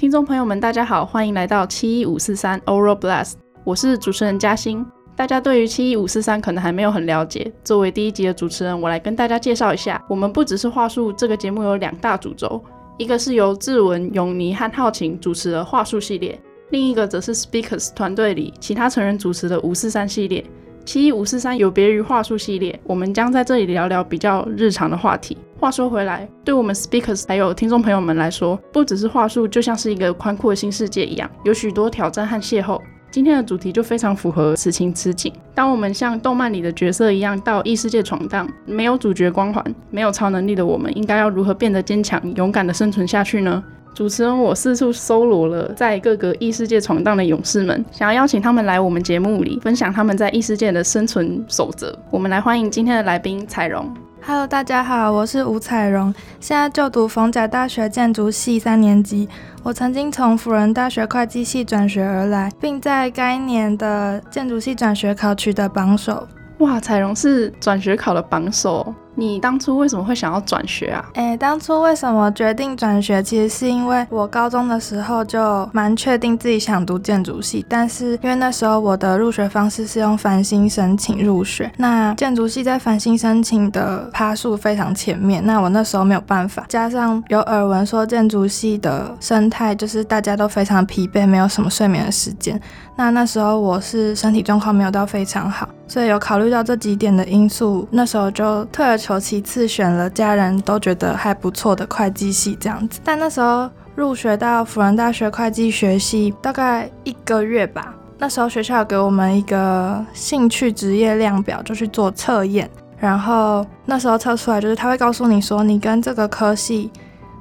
听众朋友们，大家好，欢迎来到七一五四三 Oral Blast，我是主持人嘉欣。大家对于七一五四三可能还没有很了解，作为第一集的主持人，我来跟大家介绍一下。我们不只是话术，这个节目有两大主轴，一个是由志文、永尼和浩晴主持的话术系列，另一个则是 Speakers 团队里其他成员主持的五四三系列。七一五四三有别于话术系列，我们将在这里聊聊比较日常的话题。话说回来，对我们 speakers 还有听众朋友们来说，不只是话术，就像是一个宽阔的新世界一样，有许多挑战和邂逅。今天的主题就非常符合此情此景。当我们像动漫里的角色一样到异世界闯荡，没有主角光环，没有超能力的我们，应该要如何变得坚强、勇敢的生存下去呢？主持人我四处搜罗了在各个异世界闯荡的勇士们，想要邀请他们来我们节目里分享他们在异世界的生存守则。我们来欢迎今天的来宾彩荣。Hello，大家好，我是吴彩荣，现在就读逢甲大学建筑系三年级。我曾经从辅仁大学会计系转学而来，并在该年的建筑系转学考取得榜首。哇，彩荣是转学考的榜首。你当初为什么会想要转学啊？诶，当初为什么决定转学？其实是因为我高中的时候就蛮确定自己想读建筑系，但是因为那时候我的入学方式是用繁星申请入学，那建筑系在繁星申请的趴数非常前面，那我那时候没有办法，加上有耳闻说建筑系的生态就是大家都非常疲惫，没有什么睡眠的时间，那那时候我是身体状况没有到非常好，所以有考虑到这几点的因素，那时候就退而。求其次选了家人都觉得还不错的会计系这样子，但那时候入学到辅仁大学会计学系大概一个月吧，那时候学校给我们一个兴趣职业量表，就去做测验，然后那时候测出来就是他会告诉你说你跟这个科系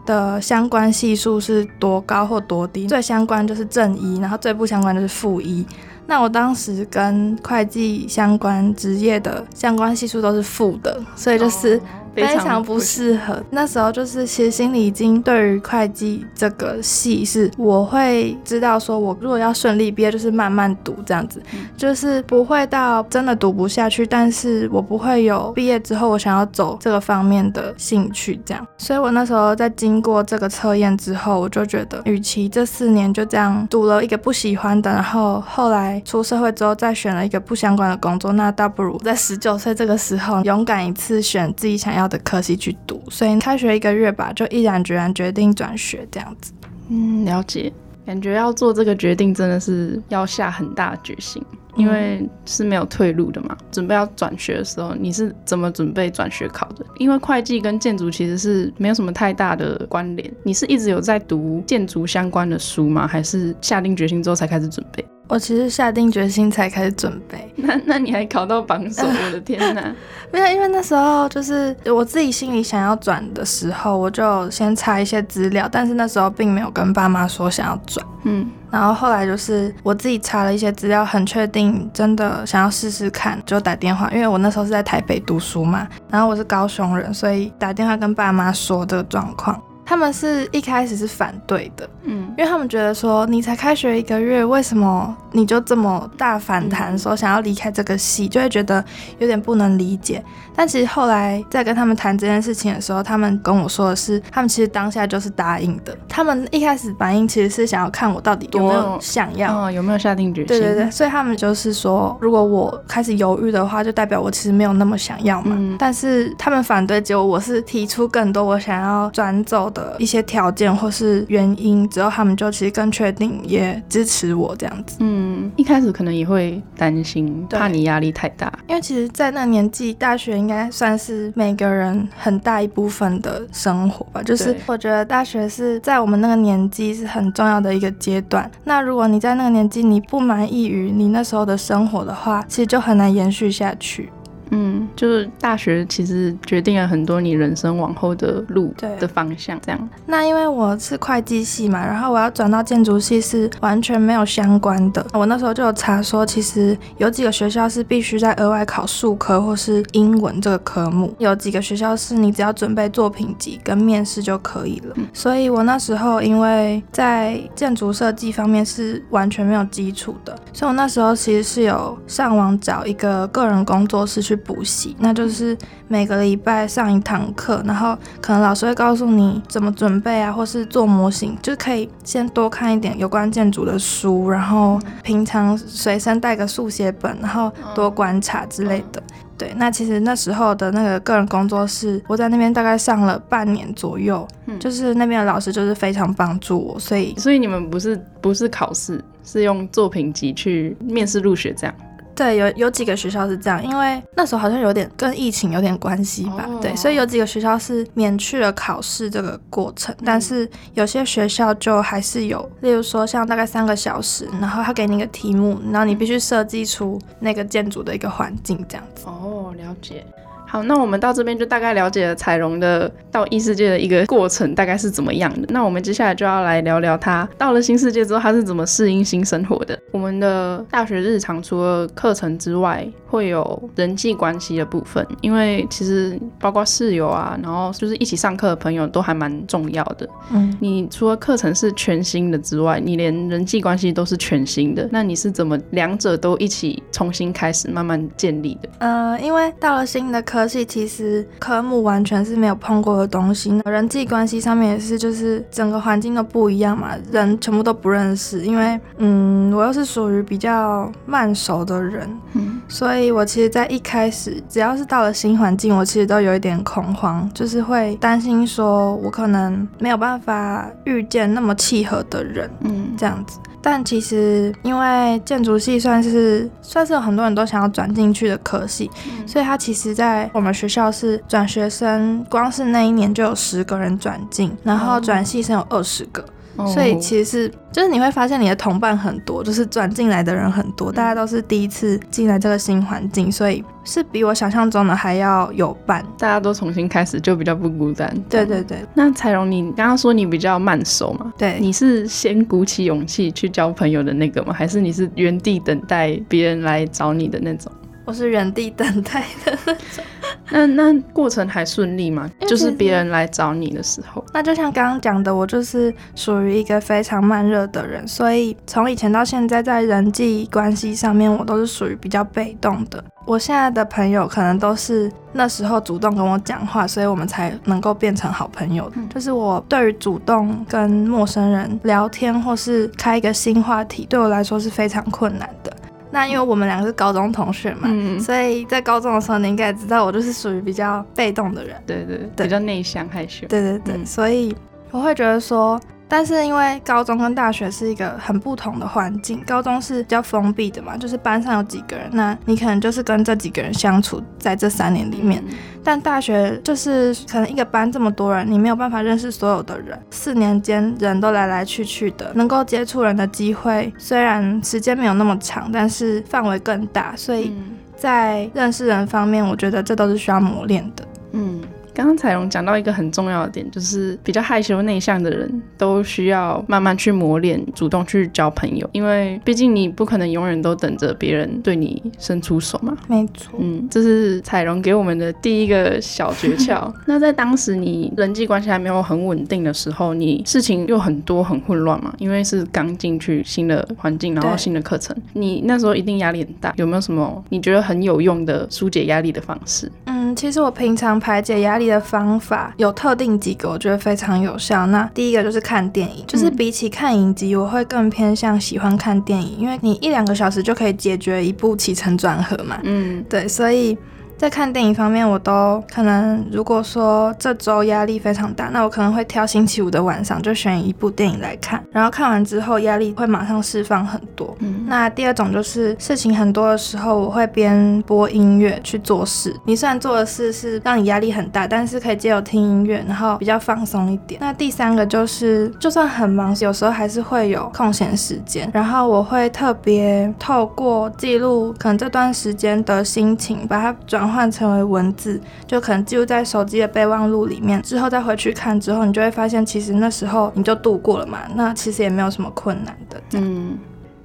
的相关系数是多高或多低，最相关就是正一，然后最不相关就是负一。那我当时跟会计相关职业的相关系数都是负的，所以就是。非常不适合。那时候就是其实心里已经对于会计这个系是，我会知道说，我如果要顺利毕业，就是慢慢读这样子，就是不会到真的读不下去，但是我不会有毕业之后我想要走这个方面的兴趣这样。所以我那时候在经过这个测验之后，我就觉得，与其这四年就这样读了一个不喜欢的，然后后来出社会之后再选了一个不相关的工作，那倒不如在十九岁这个时候勇敢一次，选自己想要。的科系去读，所以开学一个月吧，就毅然决然决定转学这样子。嗯，了解。感觉要做这个决定真的是要下很大决心，因为是没有退路的嘛。准备要转学的时候，你是怎么准备转学考的？因为会计跟建筑其实是没有什么太大的关联。你是一直有在读建筑相关的书吗？还是下定决心之后才开始准备？我其实下定决心才开始准备，那那你还考到榜首，我的天哪！没有，因为那时候就是我自己心里想要转的时候，我就先查一些资料，但是那时候并没有跟爸妈说想要转，嗯，然后后来就是我自己查了一些资料，很确定真的想要试试看，就打电话，因为我那时候是在台北读书嘛，然后我是高雄人，所以打电话跟爸妈说这个状况。他们是一开始是反对的，嗯，因为他们觉得说你才开学一个月，为什么你就这么大反弹，说想要离开这个系，就会觉得有点不能理解。但其实后来在跟他们谈这件事情的时候，他们跟我说的是，他们其实当下就是答应的。他们一开始反应其实是想要看我到底有没有想要，有没有下定决心。对对对，所以他们就是说，如果我开始犹豫的话，就代表我其实没有那么想要嘛。但是他们反对，结果我是提出更多我想要转走的。一些条件或是原因之后，他们就其实更确定，也支持我这样子。嗯，一开始可能也会担心，怕你压力太大，因为其实，在那年纪，大学应该算是每个人很大一部分的生活吧。就是我觉得大学是在我们那个年纪是很重要的一个阶段。那如果你在那个年纪你不满意于你那时候的生活的话，其实就很难延续下去。嗯，就是大学其实决定了很多你人生往后的路的方向，这样。那因为我是会计系嘛，然后我要转到建筑系是完全没有相关的。我那时候就有查说，其实有几个学校是必须在额外考数科或是英文这个科目，有几个学校是你只要准备作品集跟面试就可以了。所以我那时候因为在建筑设计方面是完全没有基础的，所以我那时候其实是有上网找一个个人工作室去。补习，那就是每个礼拜上一堂课，然后可能老师会告诉你怎么准备啊，或是做模型，就可以先多看一点有关建筑的书，然后平常随身带个速写本，然后多观察之类的。对，那其实那时候的那个个人工作室，我在那边大概上了半年左右，就是那边的老师就是非常帮助我，所以所以你们不是不是考试，是用作品集去面试入学这样。对，有有几个学校是这样，因为那时候好像有点跟疫情有点关系吧。对，所以有几个学校是免去了考试这个过程，但是有些学校就还是有，例如说像大概三个小时，然后他给你一个题目，然后你必须设计出那个建筑的一个环境这样子。哦，了解。好，那我们到这边就大概了解了彩荣的到异世界的一个过程大概是怎么样的。那我们接下来就要来聊聊他到了新世界之后他是怎么适应新生活的。我们的大学日常除了课程之外，会有人际关系的部分，因为其实包括室友啊，然后就是一起上课的朋友都还蛮重要的。嗯，你除了课程是全新的之外，你连人际关系都是全新的。那你是怎么两者都一起重新开始慢慢建立的？呃，因为到了新的课。科系其实科目完全是没有碰过的东西，人际关系上面也是，就是整个环境都不一样嘛，人全部都不认识。因为，嗯，我又是属于比较慢熟的人，嗯，所以我其实，在一开始，只要是到了新环境，我其实都有一点恐慌，就是会担心说我可能没有办法遇见那么契合的人，嗯，这样子。但其实，因为建筑系算是算是有很多人都想要转进去的科系，所以它其实，在我们学校是转学生，光是那一年就有十个人转进，然后转系生有二十个。所以其实是，就是你会发现你的同伴很多，就是转进来的人很多，大家都是第一次进来这个新环境，所以是比我想象中的还要有伴，大家都重新开始就比较不孤单。对对对。那彩荣，你刚刚说你比较慢熟嘛？对。你是先鼓起勇气去交朋友的那个吗？还是你是原地等待别人来找你的那种？我是原地等待的那种。那那过程还顺利吗？就是别人来找你的时候，那就像刚刚讲的，我就是属于一个非常慢热的人，所以从以前到现在，在人际关系上面，我都是属于比较被动的。我现在的朋友可能都是那时候主动跟我讲话，所以我们才能够变成好朋友。就是我对于主动跟陌生人聊天或是开一个新话题，对我来说是非常困难的。那因为我们两个是高中同学嘛，所以在高中的时候，你应该也知道，我就是属于比较被动的人，对对对，比较内向害羞，对对对，所以我会觉得说。但是因为高中跟大学是一个很不同的环境，高中是比较封闭的嘛，就是班上有几个人，那你可能就是跟这几个人相处在这三年里面。但大学就是可能一个班这么多人，你没有办法认识所有的人，四年间人都来来去去的，能够接触人的机会虽然时间没有那么长，但是范围更大，所以在认识人方面，我觉得这都是需要磨练的。嗯。刚刚彩荣讲到一个很重要的点，就是比较害羞内向的人都需要慢慢去磨练，主动去交朋友，因为毕竟你不可能永远都等着别人对你伸出手嘛。没错，嗯，这是彩荣给我们的第一个小诀窍。那在当时你人际关系还没有很稳定的时候，你事情又很多很混乱嘛，因为是刚进去新的环境，然后新的课程，你那时候一定压力很大。有没有什么你觉得很有用的疏解压力的方式？嗯，其实我平常排解压力。的方法有特定几个，我觉得非常有效。那第一个就是看电影，就是比起看影集，我会更偏向喜欢看电影，因为你一两个小时就可以解决一部起承转合嘛。嗯，对，所以。在看电影方面，我都可能如果说这周压力非常大，那我可能会挑星期五的晚上就选一部电影来看，然后看完之后压力会马上释放很多。嗯，那第二种就是事情很多的时候，我会边播音乐去做事。你虽然做的事是让你压力很大，但是可以借由听音乐，然后比较放松一点。那第三个就是，就算很忙，有时候还是会有空闲时间，然后我会特别透过记录可能这段时间的心情，把它转。换成为文字，就可能记录在手机的备忘录里面，之后再回去看，之后你就会发现，其实那时候你就度过了嘛，那其实也没有什么困难的。嗯，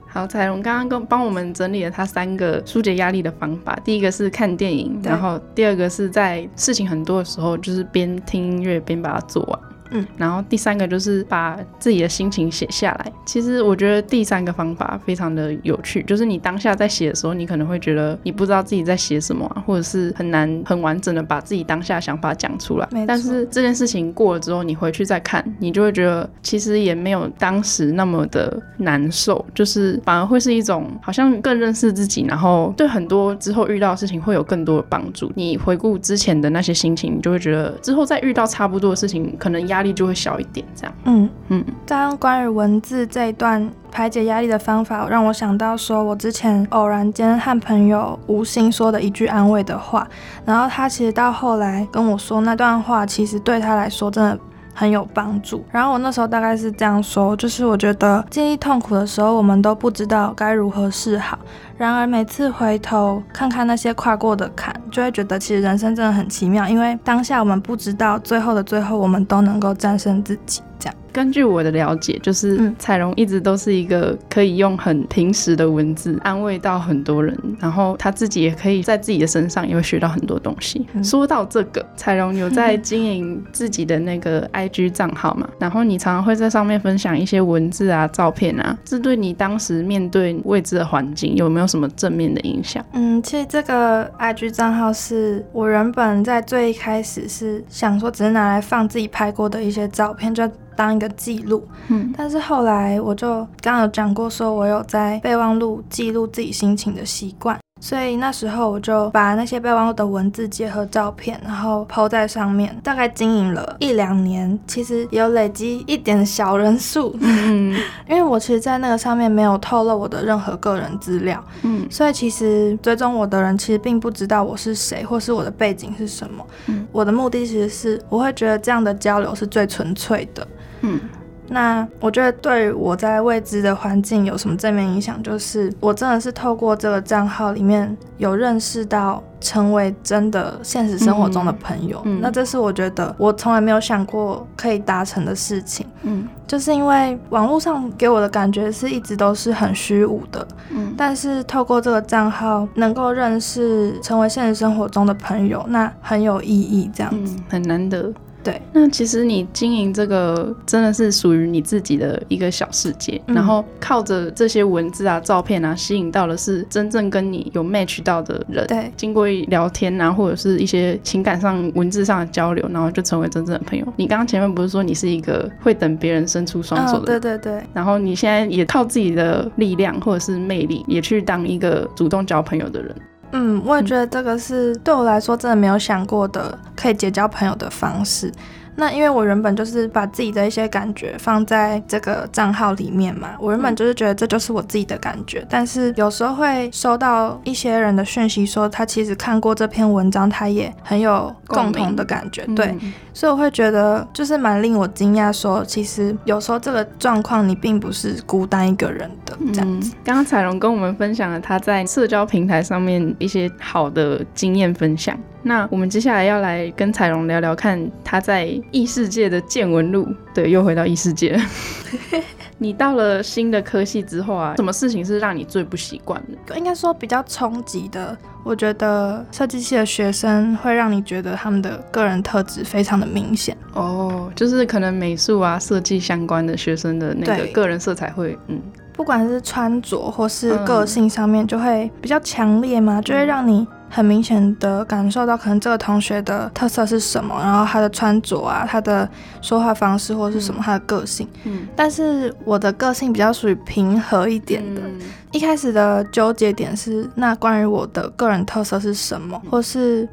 好，彩荣刚刚跟帮我们整理了他三个疏解压力的方法，第一个是看电影，然后第二个是在事情很多的时候，就是边听音乐边把它做完。嗯，然后第三个就是把自己的心情写下来。其实我觉得第三个方法非常的有趣，就是你当下在写的时候，你可能会觉得你不知道自己在写什么啊，或者是很难很完整的把自己当下想法讲出来。但是这件事情过了之后，你回去再看，你就会觉得其实也没有当时那么的难受，就是反而会是一种好像更认识自己，然后对很多之后遇到的事情会有更多的帮助。你回顾之前的那些心情，你就会觉得之后再遇到差不多的事情，可能压力就会小一点。这样，嗯嗯，这样关于文字这一段排解压力的方法，让我想到说，我之前偶然间和朋友无心说的一句安慰的话，然后他其实到后来跟我说那段话，其实对他来说真的。很有帮助。然后我那时候大概是这样说，就是我觉得经历痛苦的时候，我们都不知道该如何是好。然而每次回头看看那些跨过的坎，就会觉得其实人生真的很奇妙，因为当下我们不知道，最后的最后，我们都能够战胜自己。这样。根据我的了解，就是嗯彩荣一直都是一个可以用很平实的文字安慰到很多人，然后他自己也可以在自己的身上也会学到很多东西。嗯说到这个，彩荣有在经营自己的那个 IG 账号嘛？然后你常常会在上面分享一些文字啊、照片啊，这对你当时面对未知的环境有没有什么正面的影响？嗯，其实这个 IG 账号是我原本在最一开始是想说，只是拿来放自己拍过的一些照片，就当一个记录。嗯但是后来我就刚刚有讲过，说我有在备忘录记录自己心情的习惯。所以那时候我就把那些备忘录的文字结合照片，然后 PO 在上面，大概经营了一两年，其实有累积一点小人数，嗯 因为我其实，在那个上面没有透露我的任何个人资料，嗯所以其实追踪我的人其实并不知道我是谁，或是我的背景是什么。嗯我的目的其实是，我会觉得这样的交流是最纯粹的。嗯那我觉得对我在未知的环境有什么正面影响，就是我真的是透过这个账号里面有认识到成为真的现实生活中的朋友。嗯嗯那这是我觉得我从来没有想过可以达成的事情，嗯就是因为网络上给我的感觉是一直都是很虚无的，嗯但是透过这个账号能够认识成为现实生活中的朋友，那很有意义。这样子，嗯，很难得。对，那其实你经营这个真的是属于你自己的一个小世界，嗯然后靠着这些文字啊、照片啊，吸引到的是真正跟你有 match 到的人。对，经过聊天啊，或者是一些情感上、文字上的交流，然后就成为真正的朋友。你刚刚前面不是说你是一个会等别人伸出双手嗯，的人？对对对，然后你现在也靠自己的力量或者是魅力，也去当一个主动交朋友的人。嗯，我也觉得这个是对我来说真的没有想过的可以结交朋友的方式。那因为我原本就是把自己的一些感觉放在这个账号里面嘛，我原本就是觉得这就是我自己的感觉，但是有时候会收到一些人的讯息说他其实看过这篇文章，他也很有共同的感觉，对，嗯所以我会觉得就是蛮令我惊讶，说其实有时候这个状况你并不是孤单一个人的这样子。嗯，刚刚彩荣跟我们分享了他在社交平台上面一些好的经验分享。那我们接下来要来跟彩荣聊聊看他在异世界的见闻录。对，又回到异世界了。你到了新的科系之后啊，什么事情是让你最不习惯的？应该说比较冲击的，我觉得设计系的学生会让你觉得他们的个人特质非常的明显。哦，就是可能美术啊、设计相关的学生的那个个人色彩会，嗯，不管是穿着或是个性上面，就会比较强烈嘛，就会让你很明显的感受到可能这个同学的特色是什么，然后他的穿着啊，他的说话方式或者是什么，他的个性。嗯。但是我的个性比较属于平和一点的，嗯。一开始的纠结点是，那关于我的个人特色是什么，或是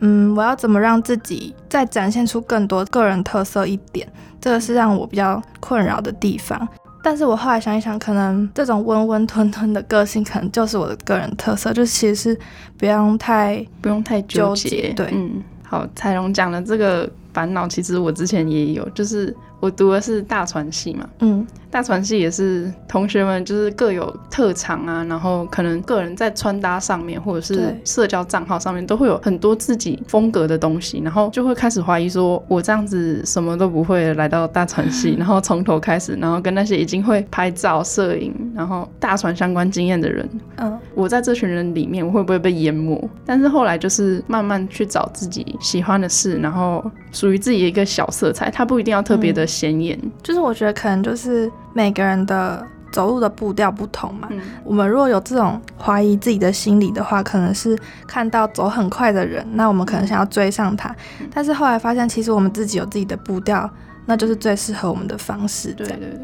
嗯，我要怎么让自己再展现出更多个人特色一点，这个是让我比较困扰的地方。但是我后来想一想，可能这种温温吞吞的个性，可能就是我的个人特色，就其实是不用太不用太纠。结对嗯，好，彩荣讲的这个烦恼，其实我之前也有，就是我读的是大传系嘛，嗯大传系也是同学们就是各有特长啊，然后可能个人在穿搭上面或者是社交账号上面都会有很多自己风格的东西，然后就会开始怀疑说，我这样子什么都不会来到大传系，然后从头开始，然后跟那些已经会拍照、摄影，然后大传相关经验的人，嗯我在这群人里面我会不会被淹没？但是后来就是慢慢去找自己喜欢的事，然后属于自己的一个小色彩，它不一定要特别的显眼。就是我觉得可能就是每个人的走路的步调不同嘛。嗯我们如果有这种怀疑自己的心理的话，可能是看到走很快的人，那我们可能想要追上他，嗯但是后来发现其实我们自己有自己的步调，那就是最适合我们的方式。对对对。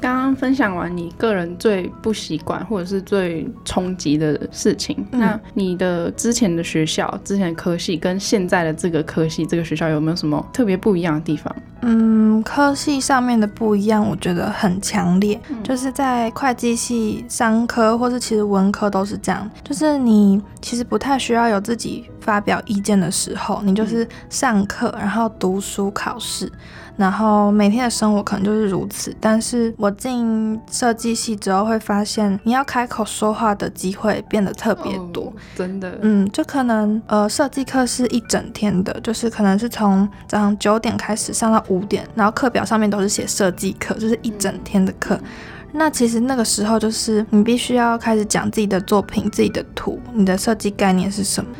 刚刚分享完你个人最不习惯或者是最冲击的事情，嗯那你的之前的学校、之前的科系跟现在的这个科系、这个学校有没有什么特别不一样的地方？嗯，科系上面的不一样，我觉得很强烈。嗯就是在会计系、商科或是其实文科都是这样，就是你其实不太需要有自己发表意见的时候，你就是上课，然后读书、考试，然后每天的生活可能就是如此。但是我进设计系之后，会发现你要开口说话的机会变得特别多。哦真的，嗯，就可能呃，设计课是一整天的，就是可能是从早上九点开始上到五点，然后课表上面都是写设计课，就是一整天的课。那其实那个时候就是你必须要开始讲自己的作品、自己的图、你的设计概念是什么。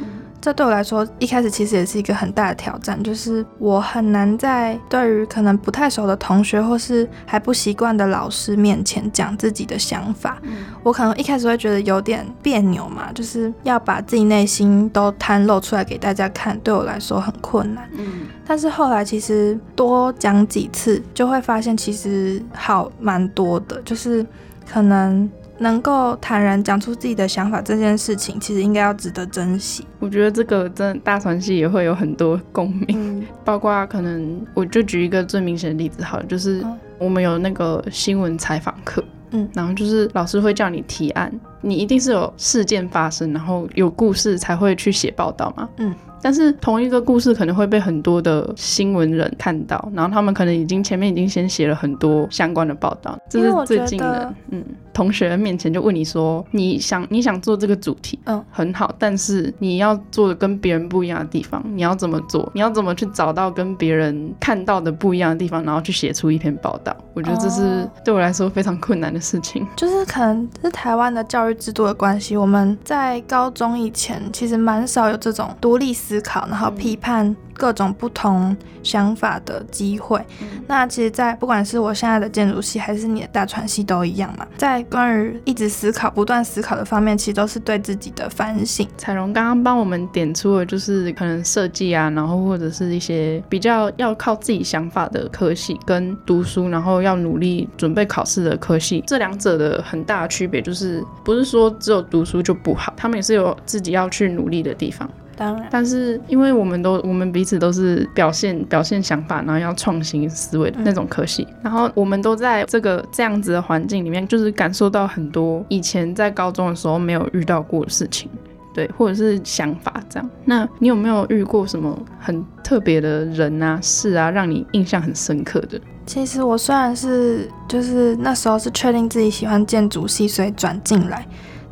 这对我来说，一开始其实也是一个很大的挑战，就是我很难在对于可能不太熟的同学或是还不习惯的老师面前讲自己的想法。嗯我可能一开始会觉得有点别扭嘛，就是要把自己内心都袒露出来给大家看，对我来说很困难。嗯但是后来其实多讲几次，就会发现其实好蛮多的，就是可能能够坦然讲出自己的想法这件事情，其实应该要值得珍惜。我觉得这个真的大传系也会有很多共鸣，嗯。包括可能我就举一个最明显的例子好了，就是嗯我们有那个新闻采访课，嗯。然后就是老师会叫你提案，你一定是有事件发生，然后有故事才会去写报道嘛，嗯。但是同一个故事可能会被很多的新闻人看到，然后他们可能已经前面已经先写了很多相关的报道，这是最近的，嗯，同学面前就问你说，你想你想做这个主题，嗯，很好，但是你要做的跟别人不一样的地方，你要怎么做？你要怎么去找到跟别人看到的不一样的地方，然后去写出一篇报道？我觉得这是哦对我来说非常困难的事情。就是可能是台湾的教育制度的关系，我们在高中以前其实蛮少有这种独立思考，然后批判各种不同想法的机会。那其实，在不管是我现在的建筑系，还是你的大传系都一样嘛，在关于一直思考、不断思考的方面，其实都是对自己的反省。彩荣刚刚帮我们点出了，就是可能设计啊，然后或者是一些比较要靠自己想法的科系，跟读书，然后要努力准备考试的科系，这两者的很大的区别就是，不是说只有读书就不好，他们也是有自己要去努力的地方。当然，但是因为我们都我们彼此都是表现表现想法，然后要创新思维的那种科系，然后我们都在这个这样子的环境里面，就是感受到很多以前在高中的时候没有遇到过的事情。对，或者是想法这样。那你有没有遇过什么很特别的人啊、事啊，让你印象很深刻的？其实我虽然是就是那时候是确定自己喜欢建筑系，所以转进来。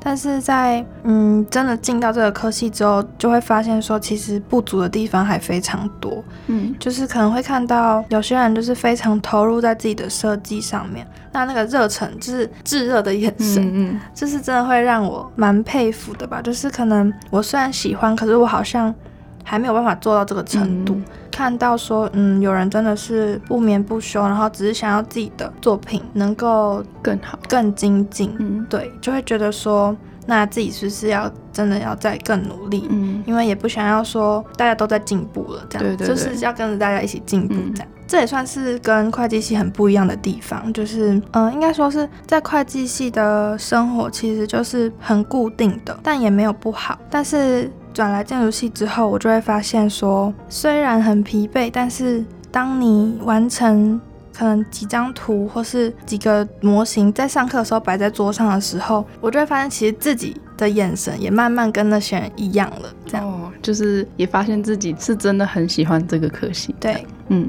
但是在嗯真的进到这个科系之后，就会发现说，其实不足的地方还非常多。嗯就是可能会看到有些人就是非常投入在自己的设计上面，那那个热忱就是炙热的眼神，嗯就是真的会让我蛮佩服的吧。就是可能我虽然喜欢，可是我好像还没有办法做到这个程度。嗯看到说，嗯，有人真的是不眠不休，然后只是想要自己的作品能够更好。更精进，嗯对，就会觉得说，那自己是不是要真的要再更努力？嗯因为也不想要说大家都在进步了，这样对对对就是要跟着大家一起进步嗯这样。这也算是跟会计系很不一样的地方，就是嗯、呃应该说是在会计系的生活其实就是很固定的，但也没有不好。但是转来建筑系之后，我就会发现说，虽然很疲惫，但是当你完成可能几张图或是几个模型在上课的时候摆在桌上的时候，我就会发现其实自己的眼神也慢慢跟那些人一样了。这样，哦，就是也发现自己是真的很喜欢这个科系。对，嗯，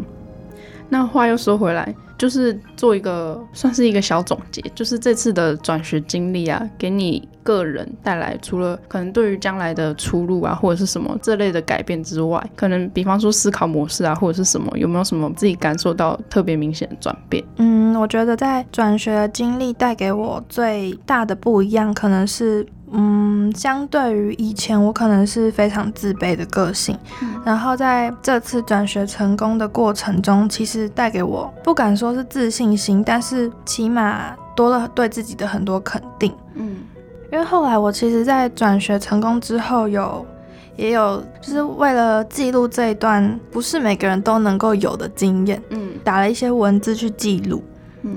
那话又说回来，就是做一个算是一个小总结，就是这次的转学经历啊，给你个人带来除了可能对于将来的出路啊，或者是什么这类的改变之外，可能比方说思考模式啊，或者是什么，有没有什么自己感受到特别明显的转变？嗯，我觉得在转学的经历带给我最大的不一样，可能是嗯，相对于以前，我可能是非常自卑的个性，然后在这次转学成功的过程中，其实带给我不敢说是自信心，但是起码多了对自己的很多肯定。嗯，因为后来我其实，在转学成功之后，有也有就是为了记录这一段不是每个人都能够有的经验，嗯，打了一些文字去记录。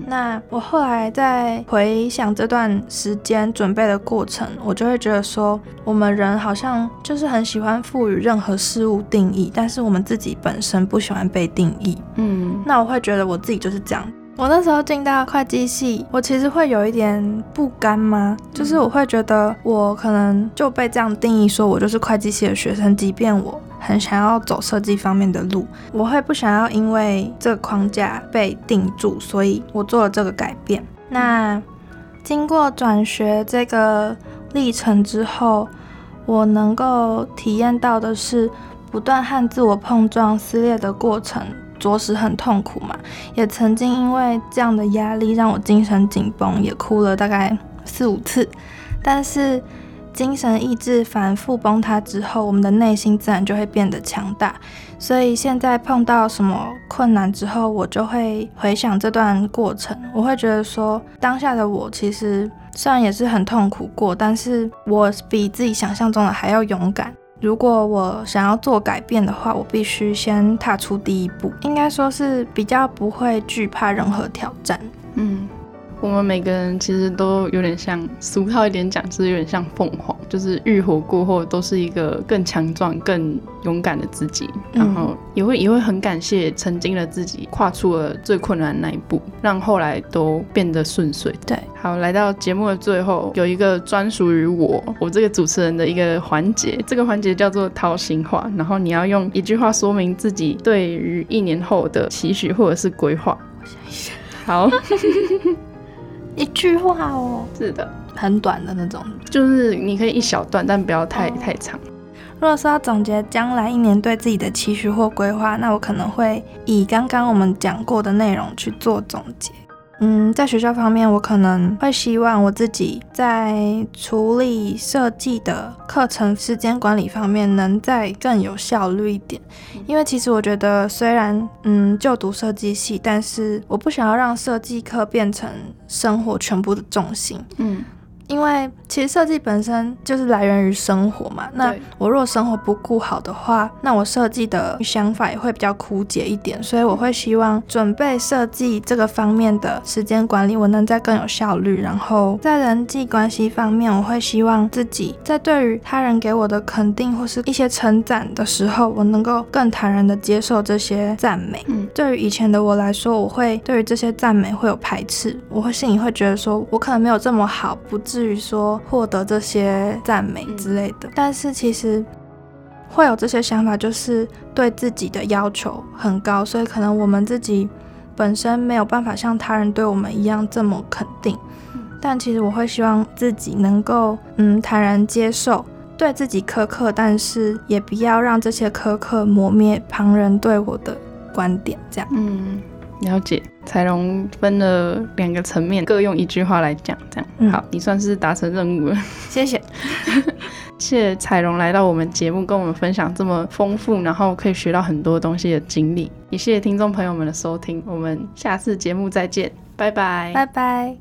那我后来在回想这段时间准备的过程，我就会觉得说，我们人好像就是很喜欢赋予任何事物定义，但是我们自己本身不喜欢被定义。嗯，那我会觉得我自己就是这样。我那时候进到会计系，我其实会有一点不甘吗？就是我会觉得我可能就被这样定义，说我就是会计系的学生，即便我很想要走设计方面的路，我会不想要因为这个框架被定住，所以我做了这个改变。那经过转学这个历程之后，我能够体验到的是不断和自我碰撞、撕裂的过程。着实很痛苦嘛，也曾经因为这样的压力让我精神紧绷，也哭了大概四五次。但是精神意志反复崩塌之后，我们的内心自然就会变得强大。所以现在碰到什么困难之后，我就会回想这段过程，我会觉得说，当下的我其实虽然也是很痛苦过，但是我比自己想象中的还要勇敢。如果我想要做改变的话，我必须先踏出第一步，应该说是比较不会惧怕任何挑战。嗯。我们每个人其实都有点像俗套一点讲，就是有点像凤凰，就是浴火过后都是一个更强壮、更勇敢的自己，然后也会也会很感谢曾经的自己跨出了最困难的那一步，让后来都变得顺遂。对，好，来到节目的最后，有一个专属于我我这个主持人的一个环节，这个环节叫做掏心话，然后你要用一句话说明自己对于一年后的期许或者是规划。我想一下，好。一句话哦，是的，很短的那种，就是你可以一小段，但不要太太长。如果说要总结将来一年对自己的期许或规划，那我可能会以刚刚我们讲过的内容去做总结。嗯，在学校方面，我可能会希望我自己在处理设计的课程时间管理方面能再更有效率一点。因为其实我觉得，虽然嗯就读设计系，但是我不想要让设计课变成生活全部的重心。嗯。因为其实设计本身就是来源于生活嘛，那我如果生活不顾好的话，那我设计的想法也会比较枯竭一点，所以我会希望准备设计这个方面的时间管理，我能再更有效率。然后在人际关系方面，我会希望自己在对于他人给我的肯定或是一些称赞的时候，我能够更坦然的接受这些赞美。嗯，对于以前的我来说，我会对于这些赞美会有排斥，我会心里会觉得说我可能没有这么好，不至。至于说获得这些赞美之类的，但是其实会有这些想法，就是对自己的要求很高，所以可能我们自己本身没有办法像他人对我们一样这么肯定。但其实我会希望自己能够嗯坦然接受对自己苛刻，但是也不要让这些苛刻磨灭旁人对我的观点。这样，嗯。了解，彩龙分了两个层面，各用一句话来讲，这样好，你算是达成任务了。谢谢，谢谢彩龙来到我们节目，跟我们分享这么丰富，然后可以学到很多东西的经历。也谢谢听众朋友们的收听，我们下次节目再见，拜拜，拜拜。